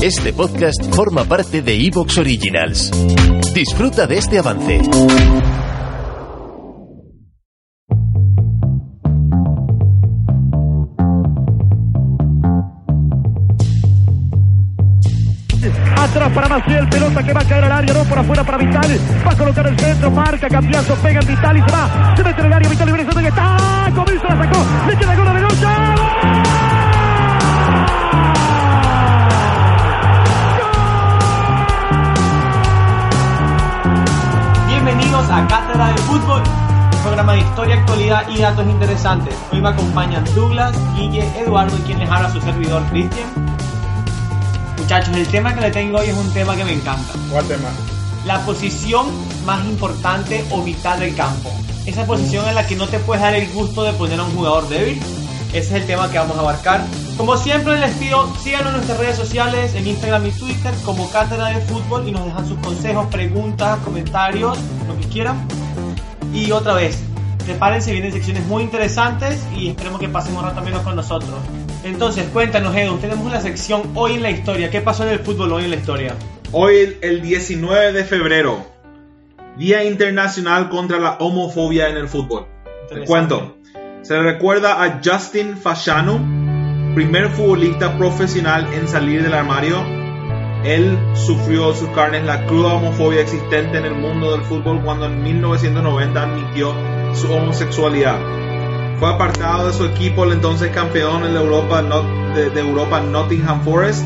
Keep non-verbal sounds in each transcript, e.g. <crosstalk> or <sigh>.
Este podcast forma parte de Evox Originals. Disfruta de este avance. Atrás para Maciel, pelota que va a caer al área, no por afuera para Vital. Va a colocar el centro, marca, cambiazo, pega en Vital y se va. Se mete en el área, Vital libre, que está. Comienza, la sacó, le queda gol a Beloya. Y datos interesantes. Hoy me acompañan Douglas, Guille, Eduardo y quien les habla su servidor Cristian. Muchachos, el tema que le tengo hoy es un tema que me encanta. ¿Cuál tema? La posición más importante o vital del campo. Esa posición en la que no te puedes dar el gusto de poner a un jugador débil. Ese es el tema que vamos a abarcar. Como siempre les pido, síganos en nuestras redes sociales, en Instagram y Twitter como Cátedra de Fútbol y nos dejan sus consejos, preguntas, comentarios, lo que quieran. Y otra vez, prepárense, vienen secciones muy interesantes y esperemos que pasen un rato menos con nosotros. Entonces, cuéntanos, Edu, tenemos la sección Hoy en la Historia. ¿Qué pasó en el fútbol hoy en la historia? Hoy, el 19 de febrero, Día Internacional contra la Homofobia en el Fútbol. Te cuento. Se le recuerda a Justin Fashanu, primer futbolista profesional en salir del armario. Él sufrió sus carnes la cruda homofobia existente en el mundo del fútbol cuando en 1990 admitió su homosexualidad. Fue apartado de su equipo, el entonces campeón en la Europa, de, Europa Nottingham Forest.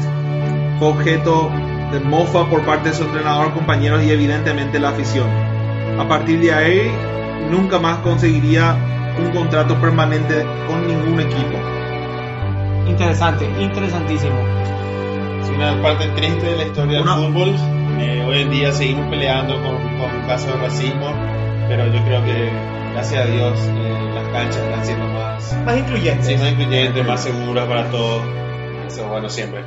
Fue objeto de mofa por parte de su entrenador, compañeros y evidentemente la afición. A partir de ahí, nunca más conseguiría un contrato permanente con ningún equipo. Interesante, interesantísimo. Una parte triste de la historia del fútbol. Eh, hoy en día seguimos peleando con, con casos de racismo, pero yo creo que, gracias a Dios, eh, las canchas están siendo más, Más incluyente. sí, más incluyentes, más seguras para todos. Eso es bueno siempre.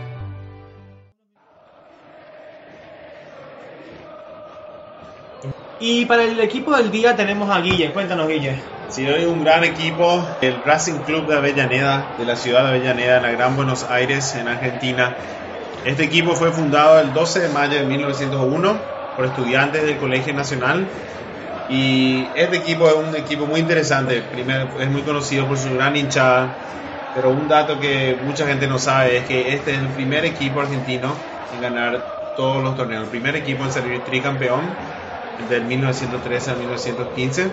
Y para el equipo del día tenemos a Guille. Cuéntanos, Guille. Sí, hoy un gran equipo, el Racing Club de Avellaneda, de la ciudad de Avellaneda, en la Gran Buenos Aires, en Argentina. Este equipo fue fundado el 12 de mayo de 1901 por estudiantes del Colegio Nacional. Y este equipo es un equipo muy interesante. Primero, es muy conocido por su gran hinchada. Pero un dato que mucha gente no sabe es que este es el primer equipo argentino en ganar todos los torneos. El primer equipo en salir tricampeón del 1913 al 1915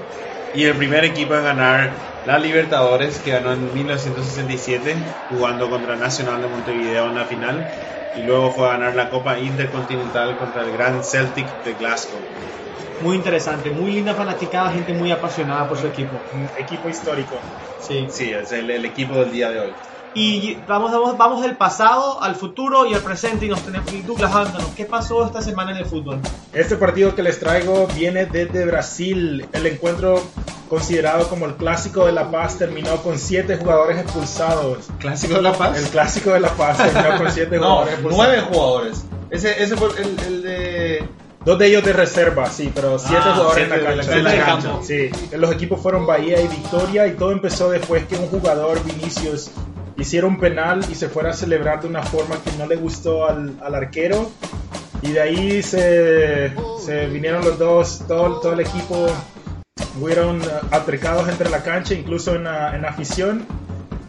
y el primer equipo en ganar la Libertadores que ganó en 1967 jugando contra Nacional de Montevideo en la final y luego fue a ganar la Copa Intercontinental contra el Gran Celtic de Glasgow. Muy interesante, muy linda fanaticada, gente muy apasionada por su equipo. Equipo histórico. Sí. Sí, es el, el equipo del día de hoy. Y vamos, vamos, vamos del pasado al futuro y al presente y nos tenemos y Douglas Háblanos, ¿Qué pasó esta semana en el fútbol? Este partido que les traigo viene desde Brasil. El encuentro considerado como el clásico de La Paz terminó con siete jugadores expulsados. ¿Clásico de La Paz? El clásico de La Paz terminó con <laughs> siete No, jugadores expulsados. nueve jugadores. Ese, ese fue el, el de... Dos de ellos de reserva, sí, pero siete Ah, jugadores siete en la de la- cancha. en la cancha. Sí, los equipos fueron Bahía y Victoria y todo empezó después que un jugador, Vinicius, hiciera un penal y se fuera a celebrar de una forma que no le gustó al, al arquero. Y de ahí se, se vinieron los dos, todo, todo el equipo, fueron eh, atracados entre la cancha, incluso en la, en la afición.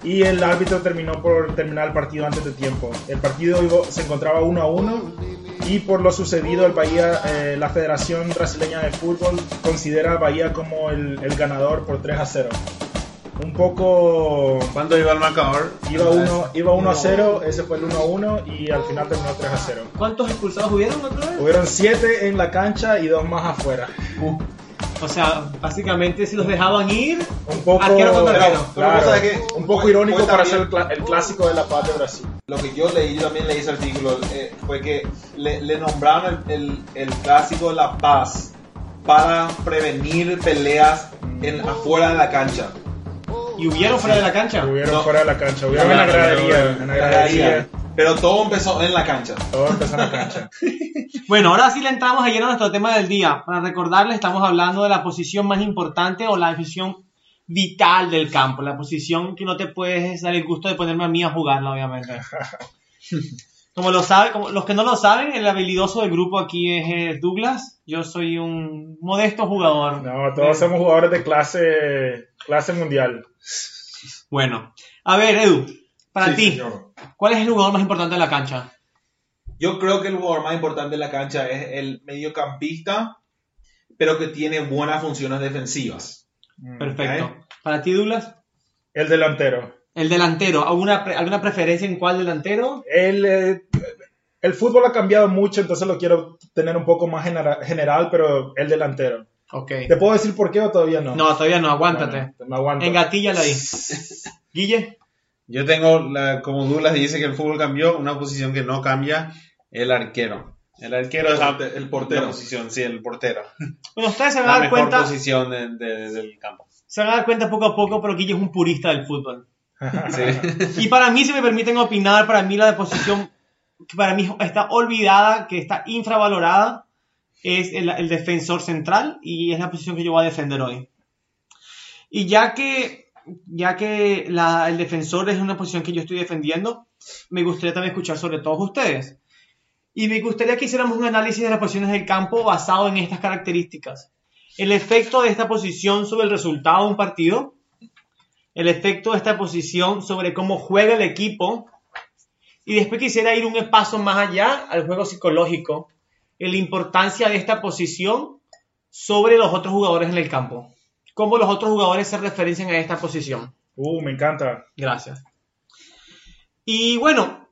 Y el árbitro terminó por terminar el partido antes de tiempo. El partido se encontraba 1 a 1 y por lo sucedido el Bahía, eh, la Federación Brasileña de Fútbol considera a Bahía como el, el ganador por 3 a 0. Un poco ¿Cuánto iba el marcador? iba 1 iba 1 a 0, ese fue el 1 a 1 y al final terminó 3 a 0. ¿Cuántos expulsados hubieron otra vez? Hubieron 7 en la cancha y 2 más afuera. O sea, básicamente si los dejaban ir, Un poco, Arquero un poco Fue- irónico fue para ser el, el clásico de la paz de Brasil. Lo que yo leí, yo también leí ese artículo, eh, fue que le, le nombraron el, el- el clásico de La Paz para prevenir peleas en, afuera de la cancha. y hubieron fuera de la cancha. Hubieron No. fuera de la cancha, hubieron en la gradería, pero- en la gradería. Pero todo empezó en la cancha. Todo empezó en la cancha. <laughs> Bueno, ahora sí le entramos ayer a nuestro tema del día. Para recordarles, estamos hablando de la posición más importante o la posición vital del campo. La posición que no te puedes dar el gusto de ponerme a mí a jugarla, obviamente. <laughs> Como, lo sabe, como los que no lo saben, el habilidoso del grupo aquí es eh, Douglas. Yo soy un modesto jugador. No, todos somos jugadores de clase, clase mundial. Bueno, a ver, Edu, para Sí, ti, señor. ¿Cuál es el jugador más importante de la cancha? Yo creo que el jugador más importante de la cancha es el mediocampista, pero que tiene buenas funciones defensivas. Perfecto. Ok. Para ti, Douglas, El delantero. el delantero. ¿Alguna, pre- ¿Alguna preferencia en cuál delantero? El, eh, el fútbol ha cambiado mucho, entonces lo quiero tener un poco más genera- general, pero el delantero. Ok. ¿Te puedo decir por qué o todavía no? No, todavía no, aguántate. Bueno, me aguanto. Engatíllala ahí. <laughs> Guille, Yo tengo, la, como Douglas dice que el fútbol cambió, una posición que no cambia, el arquero. El arquero es la, El portero. la posición, sí, el portero. <laughs> bueno, ustedes se van a La dar mejor cuenta, posición de- de- del campo. se van a dar cuenta poco a poco, pero Guille es un purista del fútbol. <laughs> Sí. <laughs> Y para mí, si me permiten opinar, para mí la posición que para mí está olvidada, que está infravalorada, es el, el defensor central y es la posición que yo voy a defender hoy. Y ya que, ya que el defensor es una posición que yo estoy defendiendo, me gustaría también escuchar sobre todos ustedes. Y me gustaría que hiciéramos un análisis de las posiciones del campo basado en estas características. El efecto de esta posición sobre el resultado de un partido, el efecto de esta posición sobre cómo juega el equipo. Y después quisiera ir un paso más allá al juego psicológico, la importancia de esta posición sobre los otros jugadores en el campo. Cómo los otros jugadores se referencian a esta posición. Uh, me encanta. Gracias. Y bueno,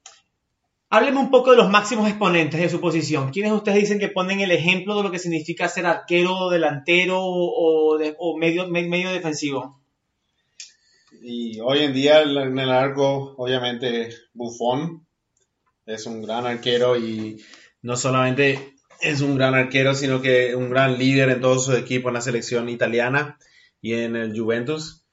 hábleme un poco de los máximos exponentes de su posición. ¿Quiénes ustedes dicen que ponen el ejemplo de lo que significa ser arquero, delantero o, de- o medio, me- medio defensivo? Y hoy en día en el arco, obviamente, Buffon es un gran arquero y no solamente es un gran arquero, sino que un gran líder en todos sus equipos en la selección italiana y en el Juventus.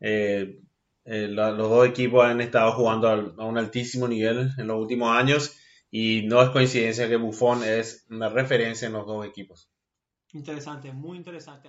Eh, eh, los dos equipos han estado jugando al- a un altísimo nivel en los últimos años y no es coincidencia que Buffon es una referencia en los dos equipos. Interesante, muy interesante.